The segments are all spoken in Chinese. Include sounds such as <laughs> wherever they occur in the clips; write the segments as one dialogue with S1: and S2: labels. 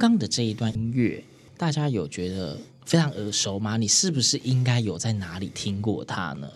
S1: 刚刚的这一段音乐，大家有觉得非常耳熟吗？你是不是应该有在哪里听过它呢？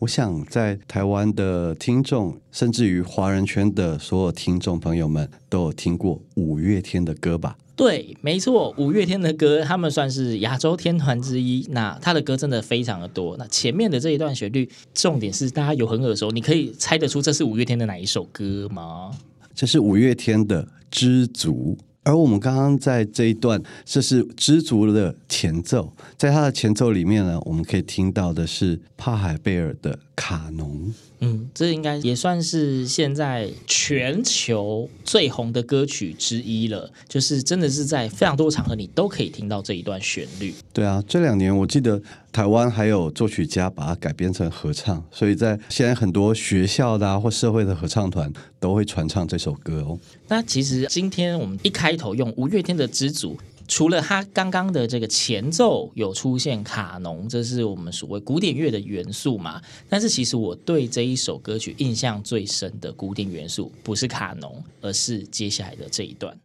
S2: 我想，在台湾的听众，甚至于华人圈的所有听众朋友们，都有听过五月天的歌吧？
S1: 对，没错，五月天的歌，他们算是亚洲天团之一。那他的歌真的非常的多。那前面的这一段旋律，重点是大家有很耳熟，你可以猜得出这是五月天的哪一首歌吗？
S2: 这是五月天的《知足》。而我们刚刚在这一段，这是《知足》的前奏，在它的前奏里面呢，我们可以听到的是帕海贝尔的《卡农》。
S1: 嗯，这应该也算是现在全球最红的歌曲之一了。就是真的是在非常多场合，你都可以听到这一段旋律。
S2: 对啊，这两年我记得台湾还有作曲家把它改编成合唱，所以在现在很多学校的啊或社会的合唱团都会传唱这首歌哦。
S1: 那其实今天我们一开头用五月天的《知足》。除了他刚刚的这个前奏有出现卡农，这是我们所谓古典乐的元素嘛？但是其实我对这一首歌曲印象最深的古典元素不是卡农，而是接下来的这一段。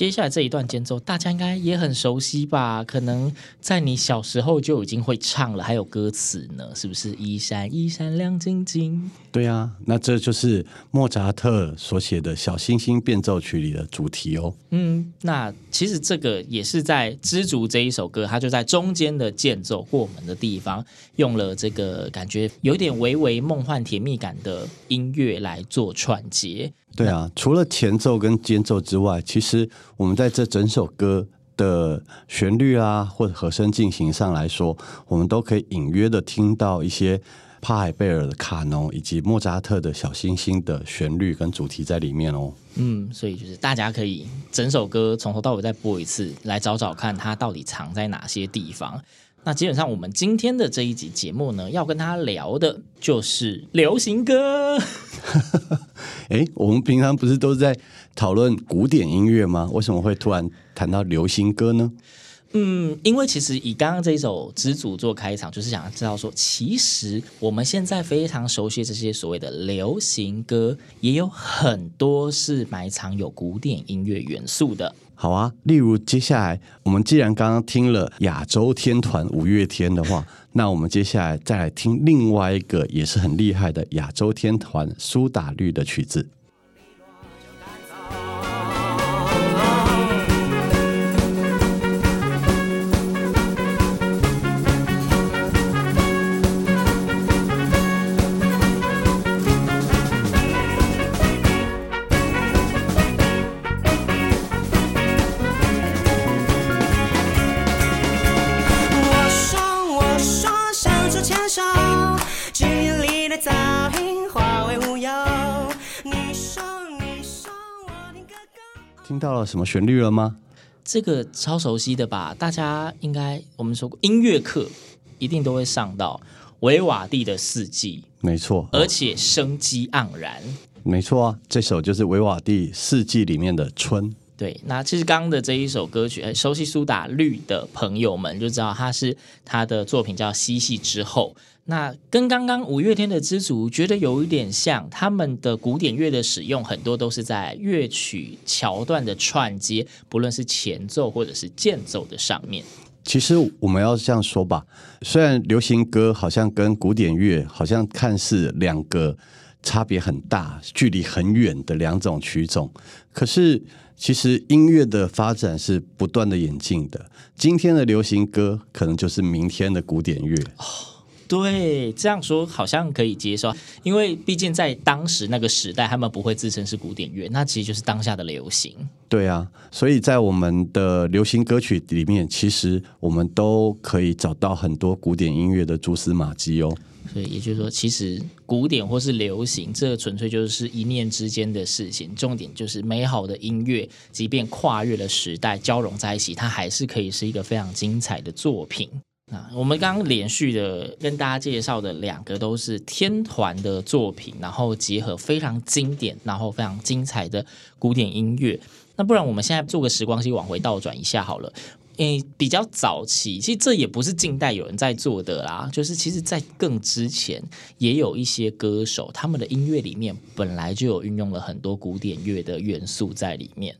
S1: 接下来这一段间奏，大家应该也很熟悉吧？可能在你小时候就已经会唱了，还有歌词呢，是不是？一闪一闪亮晶晶。
S2: 对啊，那这就是莫扎特所写的小星星变奏曲里的主题哦。
S1: 嗯，那其实这个也是在《知足》这一首歌，它就在中间的间奏过门的地方，用了这个感觉有点微微梦幻甜蜜感的音乐来做串接。
S2: 对啊，除了前奏跟间奏之外，其实我们在这整首歌的旋律啊，或者和声进行上来说，我们都可以隐约的听到一些帕海贝尔的卡农以及莫扎特的小星星的旋律跟主题在里面哦。
S1: 嗯，所以就是大家可以整首歌从头到尾再播一次，来找找看它到底藏在哪些地方。那基本上，我们今天的这一集节目呢，要跟他聊的就是流行歌。<laughs>
S2: 哎，我们平常不是都在讨论古典音乐吗？为什么会突然谈到流行歌呢？
S1: 嗯，因为其实以刚刚这一首《知足》做开场，就是想要知道说，其实我们现在非常熟悉这些所谓的流行歌，也有很多是埋藏有古典音乐元素的。
S2: 好啊，例如接下来我们既然刚刚听了亚洲天团五月天的话，<laughs> 那我们接下来再来听另外一个也是很厉害的亚洲天团苏打绿的曲子。听到了什么旋律了吗？
S1: 这个超熟悉的吧？大家应该我们说过音乐课一定都会上到维瓦蒂的《四季》，
S2: 没错，
S1: 而且生机盎然。
S2: 没错啊，这首就是维瓦蒂《四季》里面的《春》。
S1: 对，那其实刚刚的这一首歌曲，熟悉苏打绿的朋友们就知道，他是他的作品叫《嬉戏之后》。那跟刚刚五月天的《知足》觉得有一点像，他们的古典乐的使用很多都是在乐曲桥段的串接，不论是前奏或者是间奏的上面。
S2: 其实我们要这样说吧，虽然流行歌好像跟古典乐好像看似两个差别很大、距离很远的两种曲种，可是其实音乐的发展是不断的演进的。今天的流行歌可能就是明天的古典乐。
S1: 对，这样说好像可以接受，因为毕竟在当时那个时代，他们不会自称是古典乐，那其实就是当下的流行。
S2: 对啊，所以在我们的流行歌曲里面，其实我们都可以找到很多古典音乐的蛛丝马迹哦。
S1: 所以也就是说，其实古典或是流行，这纯粹就是一念之间的事情。重点就是美好的音乐，即便跨越了时代，交融在一起，它还是可以是一个非常精彩的作品。那我们刚刚连续的跟大家介绍的两个都是天团的作品，然后结合非常经典，然后非常精彩的古典音乐。那不然我们现在做个时光机往回倒转一下好了，因为比较早期，其实这也不是近代有人在做的啦，就是其实在更之前也有一些歌手，他们的音乐里面本来就有运用了很多古典乐的元素在里面。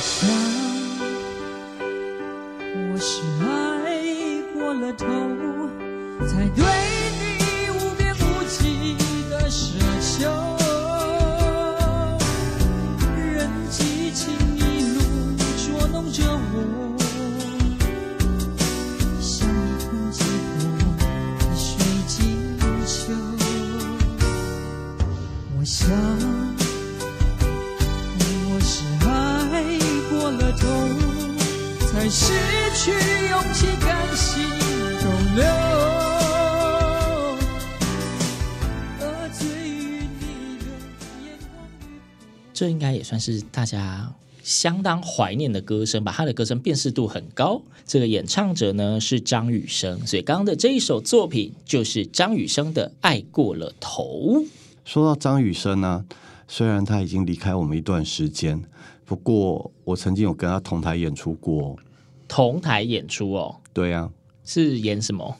S1: 这也算是大家相当怀念的歌声吧。他的歌声辨识度很高。这个演唱者呢是张雨生，所以刚刚的这一首作品就是张雨生的《爱过了头》。
S2: 说到张雨生呢，虽然他已经离开我们一段时间，不过我曾经有跟他同台演出过。
S1: 同台演出哦？
S2: 对呀、啊。
S1: 是演什么？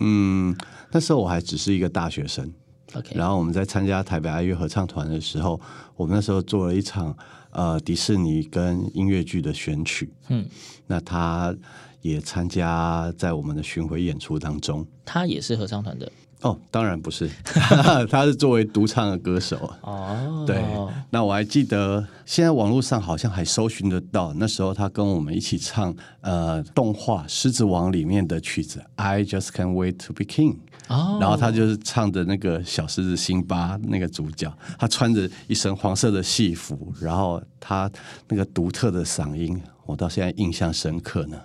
S2: 嗯，那时候我还只是一个大学生。
S1: OK，
S2: 然后我们在参加台北爱乐合唱团的时候，我们那时候做了一场呃迪士尼跟音乐剧的选曲，
S1: 嗯，
S2: 那他也参加在我们的巡回演出当中。
S1: 他也是合唱团的。
S2: 哦，当然不是，<laughs> 他是作为独唱的歌手。
S1: 哦，
S2: 对，那我还记得，现在网络上好像还搜寻得到，那时候他跟我们一起唱呃动画《狮子王》里面的曲子《I Just Can't Wait to Be King》。
S1: 哦，
S2: 然后他就是唱的那个小狮子辛巴那个主角，他穿着一身黄色的戏服，然后他那个独特的嗓音，我到现在印象深刻呢。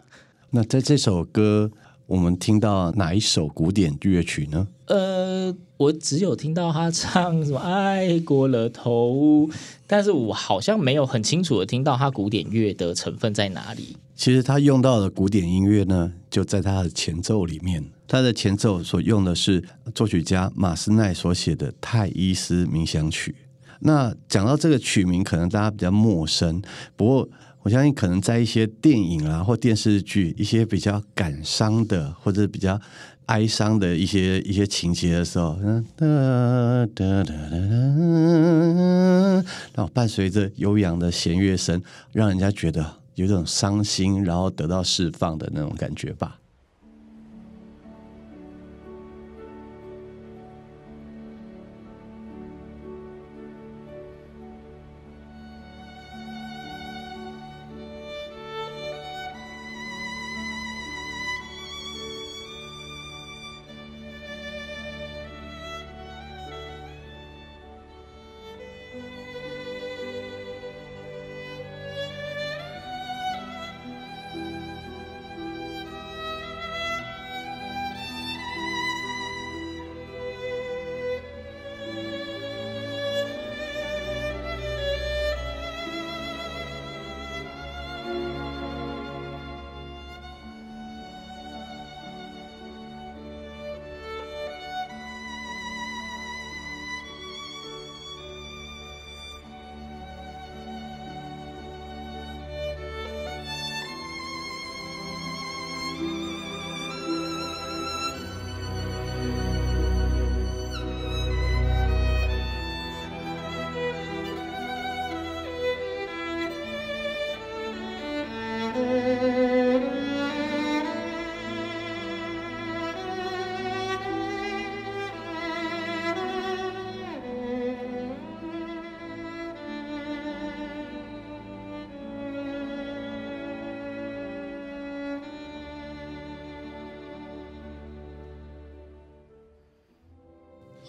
S2: 那在这首歌。我们听到哪一首古典乐曲呢？
S1: 呃，我只有听到他唱什么“爱过了头”，但是我好像没有很清楚的听到他古典乐的成分在哪里。
S2: 其实他用到的古典音乐呢，就在他的前奏里面。他的前奏所用的是作曲家马斯奈所写的《泰伊斯冥想曲》。那讲到这个曲名，可能大家比较陌生，不过。我相信，可能在一些电影啊或电视剧，一些比较感伤的或者比较哀伤的一些一些情节的时候，嗯，哒哒哒哒哒，然后伴随着悠扬的弦乐声，让人家觉得有种伤心，然后得到释放的那种感觉吧。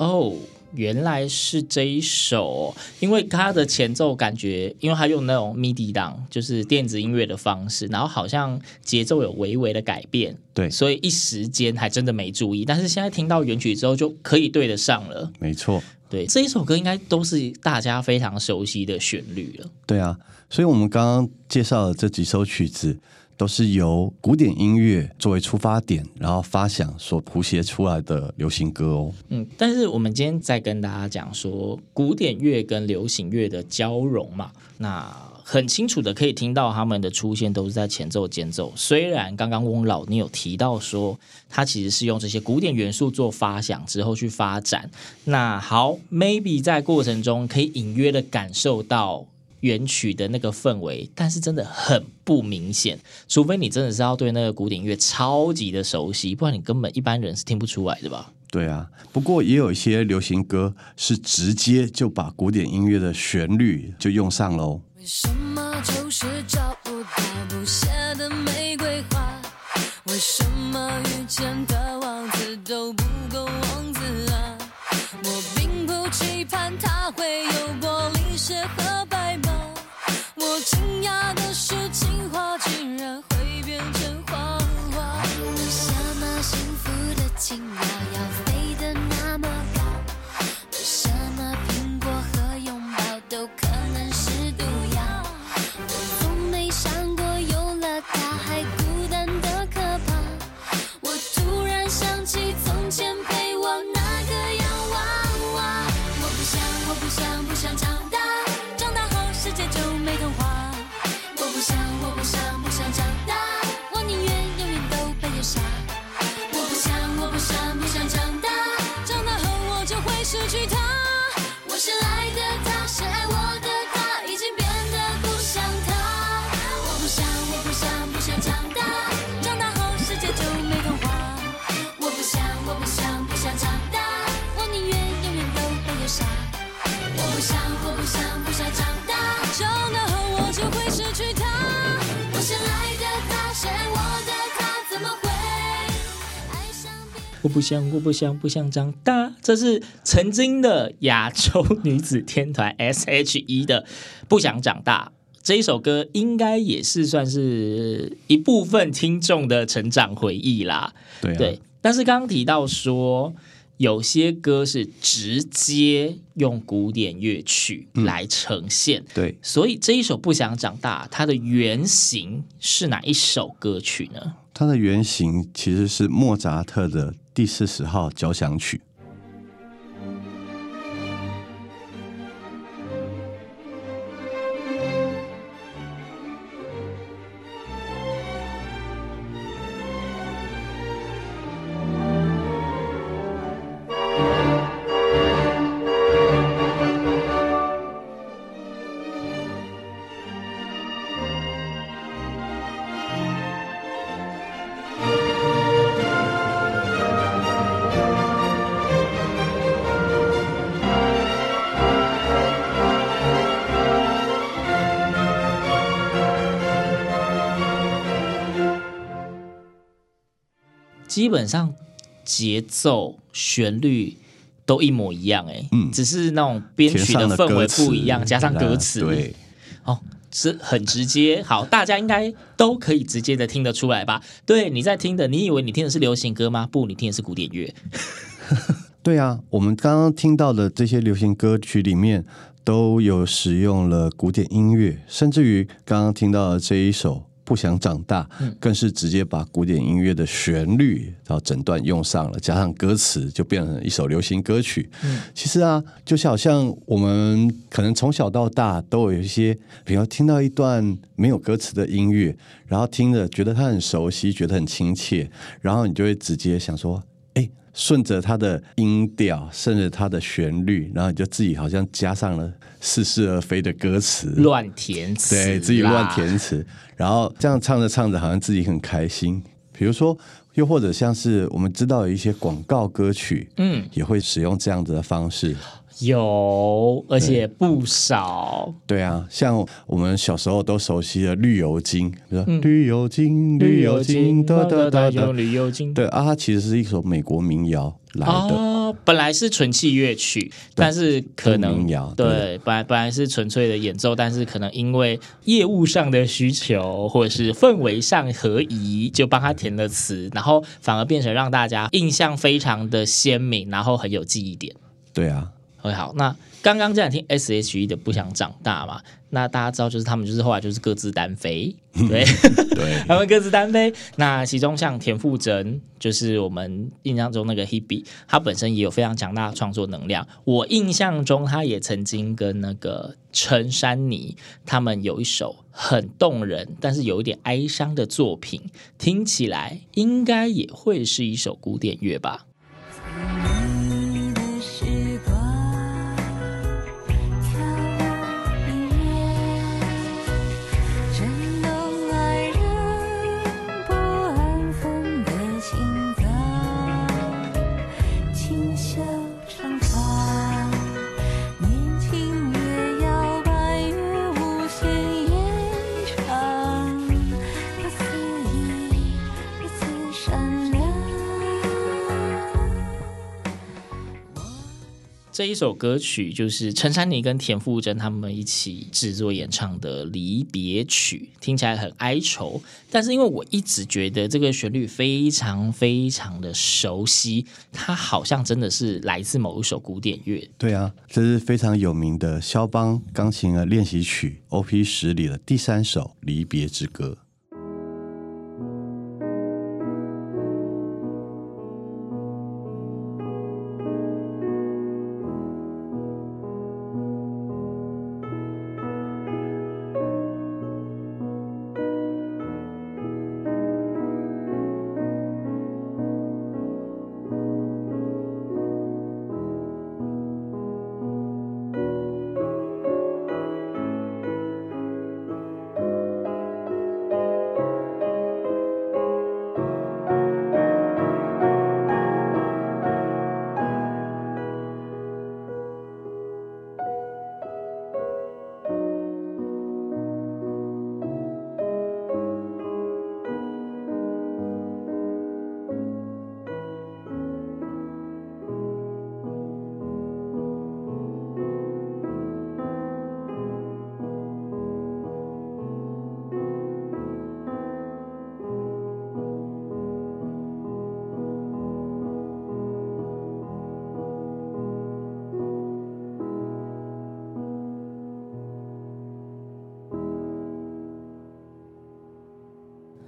S1: 哦。原来是这一首哦，因为它的前奏感觉，因为它用那种 MIDI 档，就是电子音乐的方式，然后好像节奏有微微的改变，
S2: 对，
S1: 所以一时间还真的没注意。但是现在听到原曲之后，就可以对得上了。
S2: 没错，
S1: 对，这一首歌应该都是大家非常熟悉的旋律了。
S2: 对啊，所以我们刚刚介绍的这几首曲子。都是由古典音乐作为出发点，然后发想所谱写出来的流行歌哦。
S1: 嗯，但是我们今天在跟大家讲说古典乐跟流行乐的交融嘛，那很清楚的可以听到他们的出现都是在前奏、间奏。虽然刚刚翁老你有提到说，他其实是用这些古典元素做发想之后去发展。那好，maybe 在过程中可以隐约的感受到。原曲的那个氛围，但是真的很不明显，除非你真的是要对那个古典乐超级的熟悉，不然你根本一般人是听不出来的吧？
S2: 对啊，不过也有一些流行歌是直接就把古典音乐的旋律就用上喽。为什么就是找不到不我不想，我不想，不想长大。
S1: 这是曾经的亚洲女子天团 S.H.E 的《不想长大》这一首歌，应该也是算是一部分听众的成长回忆啦。对，但是刚刚提到说，有些歌是直接用古典乐曲来呈
S2: 现。对，
S1: 所以这一首《不想长大》，它的原型是哪一首歌曲呢？
S2: 它的原型其实是莫扎特的。第四十号交响曲。
S1: 基本上节奏、旋律都一模一样，哎，嗯，只是那种编曲的氛围不一样，加上歌词，
S2: 对，
S1: 哦，是很直接。好，大家应该都可以直接的听得出来吧？对，你在听的，你以为你听的是流行歌吗？不，你听的是古典乐。<laughs>
S2: 对啊，我们刚刚听到的这些流行歌曲里面都有使用了古典音乐，甚至于刚刚听到的这一首。不想长大，更是直接把古典音乐的旋律然后整段用上了，加上歌词就变成一首流行歌曲。嗯，其实啊，就是好像我们可能从小到大都有一些，比如听到一段没有歌词的音乐，然后听着觉得它很熟悉，觉得很亲切，然后你就会直接想说，哎，顺着它的音调，顺着它的旋律，然后你就自己好像加上了似是而非的歌词，
S1: 乱填词，
S2: 对自己乱填词。然后这样唱着唱着，好像自己很开心。比如说，又或者像是我们知道有一些广告歌曲，嗯，也会使用这样子的方式。
S1: 有，而且不少。
S2: 对啊，像我们小时候都熟悉的《绿油精》，比如说《绿油精》，绿油精，哒哒哒哒，
S1: 绿油精。
S2: 对啊，它其实是一首美国民谣来的。
S1: 哦，本来是纯器乐曲，但是可能
S2: 民谣
S1: 对，
S2: 对，
S1: 本来本来是纯粹的演奏，但是可能因为业务上的需求，或者是氛围上合宜，就帮他填了词，然后反而变成让大家印象非常的鲜明，然后很有记忆点。
S2: 对啊。
S1: 好，那刚刚这样听 S H E 的不想长大嘛？那大家知道，就是他们就是后来就是各自单飞，对 <laughs>
S2: 对，<laughs>
S1: 他们各自单飞。那其中像田馥甄，就是我们印象中那个 Hebe，他本身也有非常强大的创作能量。我印象中，他也曾经跟那个陈珊妮他们有一首很动人，但是有一点哀伤的作品，听起来应该也会是一首古典乐吧。这一首歌曲就是陈珊妮跟田馥甄他们一起制作演唱的离别曲，听起来很哀愁。但是因为我一直觉得这个旋律非常非常的熟悉，它好像真的是来自某一首古典乐。
S2: 对啊，这是非常有名的肖邦钢琴的练习曲 OP 十里的第三首离别之歌。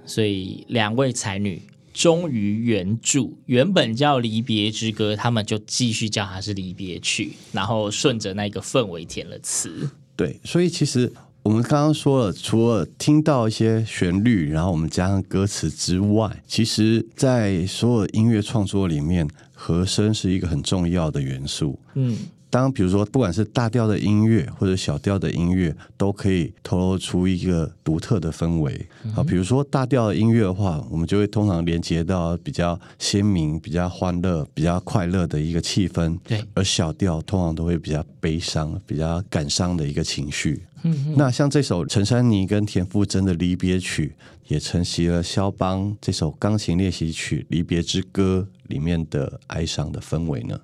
S1: 所以两位才女终于原著原本叫《离别之歌》，他们就继续叫它是离别曲，然后顺着那个氛围填了词。
S2: 对，所以其实我们刚刚说了，除了听到一些旋律，然后我们加上歌词之外，其实在所有音乐创作里面，和声是一个很重要的元素。嗯。当比如说，不管是大调的音乐或者小调的音乐，都可以透露出一个独特的氛围。好，比如说大调的音乐的话，我们就会通常连接到比较鲜明、比较欢乐、比较快乐的一个气氛。对，而小调通常都会比较悲伤、比较感伤的一个情绪。嗯，那像这首陈珊妮跟田馥甄的离别曲，也承袭了肖邦这首钢琴练习曲《离别之歌》里面的哀伤的氛围呢。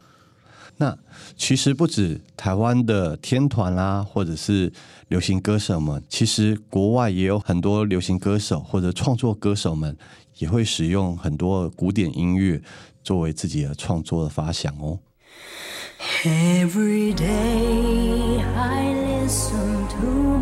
S2: 那其实不止台湾的天团啦、或者是流行歌手们，其实国外也有很多流行歌手或者创作歌手们，也会使用很多古典音乐作为自己的创作的发想哦。Every day I listen to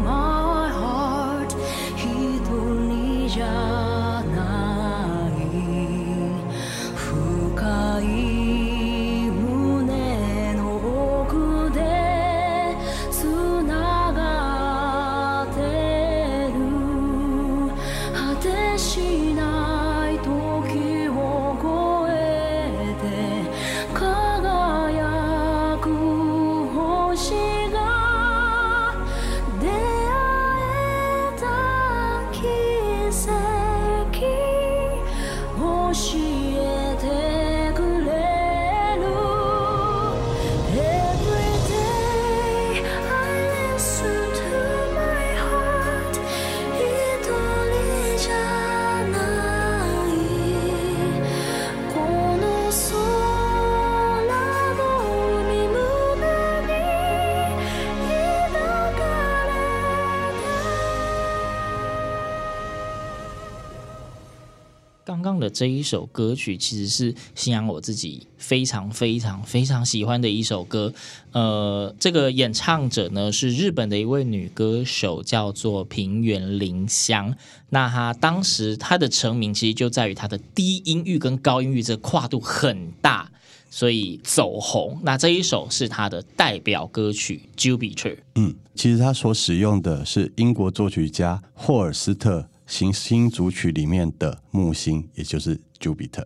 S1: 的这一首歌曲，其实是信仰我自己非常非常非常喜欢的一首歌。呃，这个演唱者呢是日本的一位女歌手，叫做平原绫香。那她当时她的成名其实就在于她的低音域跟高音域这跨度很大，所以走红。那这一首是她的代表歌曲《Jupiter》。
S2: 嗯，其实她所使用的是英国作曲家霍尔斯特行星组曲里面的木星，也就是 Jupiter。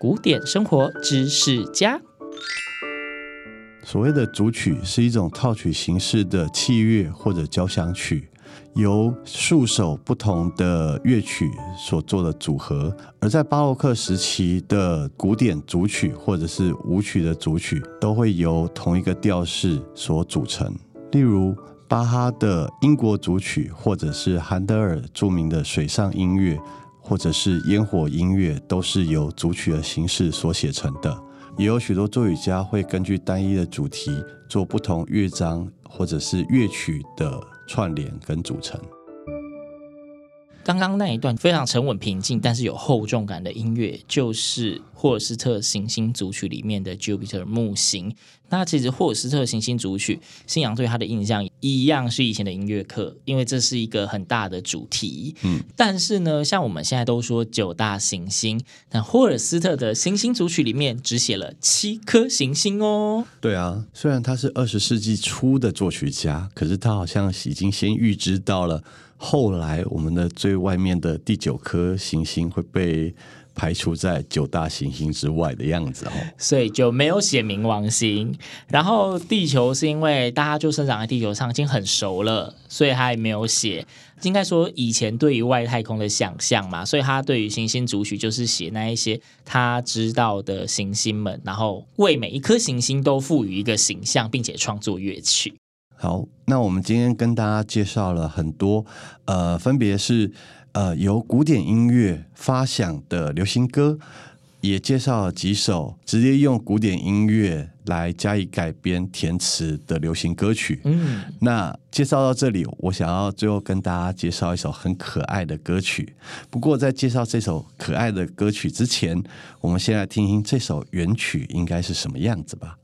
S1: 古典生活知识家，
S2: 所谓的组曲是一种套曲形式的器乐或者交响曲，由数首不同的乐曲所做的组合。而在巴洛克时期的古典组曲或者是舞曲的组曲，都会由同一个调式所组成。例如巴哈的英国组曲，或者是韩德尔著名的水上音乐。或者是烟火音乐，都是由组曲的形式所写成的。也有许多作曲家会根据单一的主题做不同乐章或者是乐曲的串联跟组成。
S1: 刚刚那一段非常沉稳平静，但是有厚重感的音乐，就是霍尔斯特行星组曲里面的 Jupiter 木星。那其实霍尔斯特行星组曲，信仰对他的印象一样是以前的音乐课，因为这是一个很大的主题。嗯，但是呢，像我们现在都说九大行星，那霍尔斯特的行星组曲里面只写了七颗行星哦。
S2: 对啊，虽然他是二十世纪初的作曲家，可是他好像已经先预知到了。后来，我们的最外面的第九颗行星会被排除在九大行星之外的样子哦，
S1: 所以就没有写冥王星。然后地球是因为大家就生长在地球上已经很熟了，所以他也没有写。应该说以前对于外太空的想象嘛，所以他对于行星主曲就是写那一些他知道的行星们，然后为每一颗行星都赋予一个形象，并且创作乐曲。
S2: 好，那我们今天跟大家介绍了很多，呃，分别是呃由古典音乐发响的流行歌，也介绍了几首直接用古典音乐来加以改编填词的流行歌曲。嗯，那介绍到这里，我想要最后跟大家介绍一首很可爱的歌曲。不过在介绍这首可爱的歌曲之前，我们先来听听这首原曲应该是什么样子吧。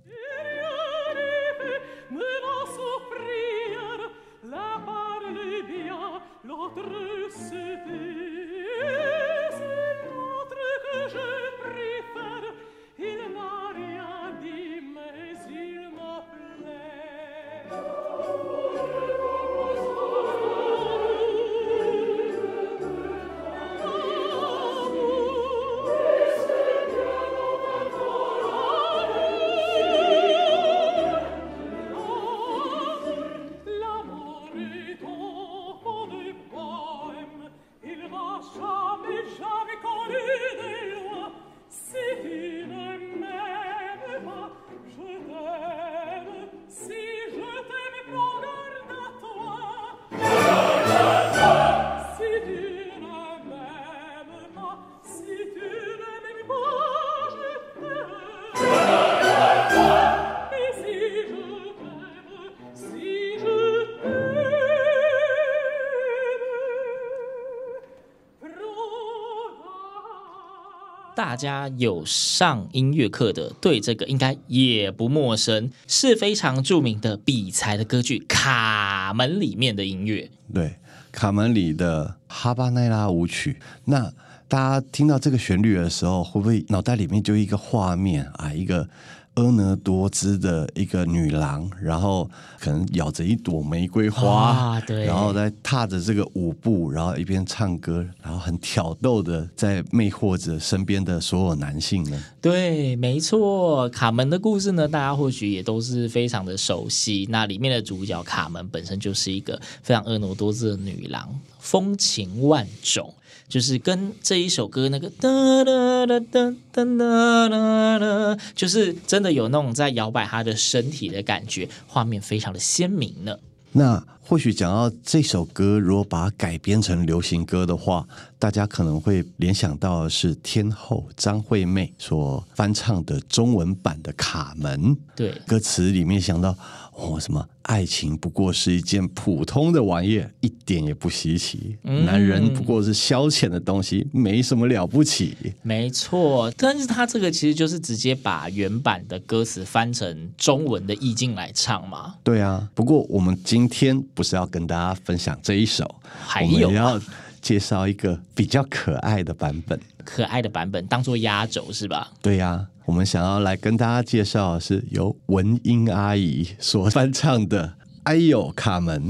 S1: 大家有上音乐课的，对这个应该也不陌生，是非常著名的比才的歌剧《卡门》里面的音乐。
S2: 对，卡门里的哈巴奈拉舞曲。那大家听到这个旋律的时候，会不会脑袋里面就一个画面啊？一个。婀娜多姿的一个女郎，然后可能咬着一朵玫瑰花，
S1: 啊、对，
S2: 然后在踏着这个舞步，然后一边唱歌，然后很挑逗的在魅惑着身边的所有男性呢。
S1: 对，没错，卡门的故事呢，大家或许也都是非常的熟悉。那里面的主角卡门本身就是一个非常婀娜多姿的女郎，风情万种。就是跟这一首歌那个哒哒哒哒哒哒哒，就是真的有那种在摇摆他的身体的感觉，画面非常的鲜明呢。
S2: 那或许讲到这首歌，如果把它改编成流行歌的话，大家可能会联想到的是天后张惠妹所翻唱的中文版的《卡门》。
S1: 对，
S2: 歌词里面想到。哦，什么爱情不过是一件普通的玩意，一点也不稀奇。嗯、男人不过是消遣的东西，没什么了不起。
S1: 没错，但是他这个其实就是直接把原版的歌词翻成中文的意境来唱嘛。
S2: 对啊，不过我们今天不是要跟大家分享这一首，
S1: 还有
S2: 我们要介绍一个比较可爱的版本。
S1: 可爱的版本当做压轴是吧？
S2: 对呀、啊。我们想要来跟大家介绍的是由文英阿姨所翻唱的《哎呦卡门》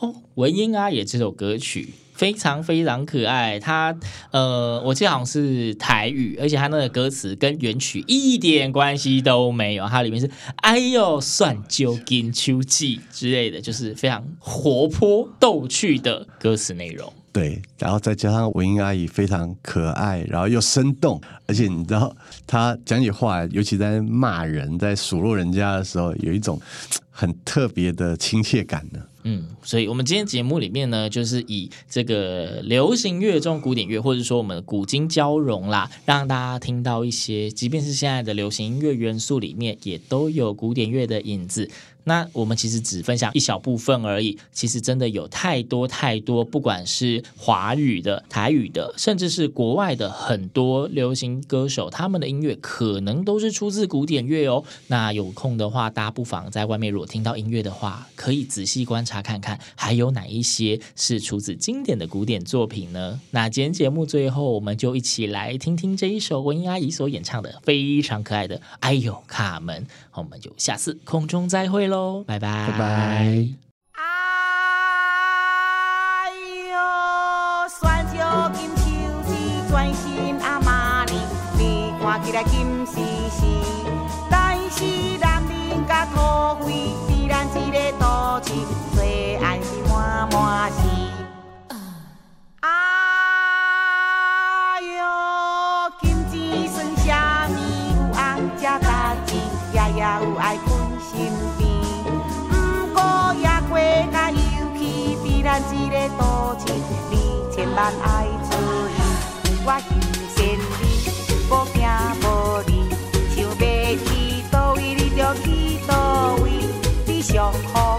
S1: 哦，文英阿姨这首歌曲非常非常可爱，它呃，我记得好像是台语，而且它那个歌词跟原曲一点关系都没有，它里面是“哎呦算就金秋季”之类的，就是非常活泼逗趣的歌词内容。
S2: 对，然后再加上文英阿姨非常可爱，然后又生动，而且你知道她讲起话，尤其在骂人、在数落人家的时候，有一种很特别的亲切感呢。
S1: 嗯，所以我们今天节目里面呢，就是以这个流行乐中古典乐，或者说我们古今交融啦，让大家听到一些，即便是现在的流行音乐元素里面，也都有古典乐的影子。那我们其实只分享一小部分而已，其实真的有太多太多，不管是华语的、台语的，甚至是国外的很多流行歌手，他们的音乐可能都是出自古典乐哦。那有空的话，大家不妨在外面如果听到音乐的话，可以仔细观察看看，还有哪一些是出自经典的古典作品呢？那今天节目最后，我们就一起来听听这一首文英阿姨所演唱的非常可爱的《哎呦卡门》。好，我们就下次空中再会喽。拜拜
S2: 拜拜。
S3: 哎呦，选着金秋枝，专心阿妈呢，你看起来金丝丝，但是男人甲土匪，比咱一个都市，也有爱困身边。不过也过甲尤其比咱这个都市，你千万爱注意，我心善你，无惊无离，想要去倒位你就去倒位，你上好。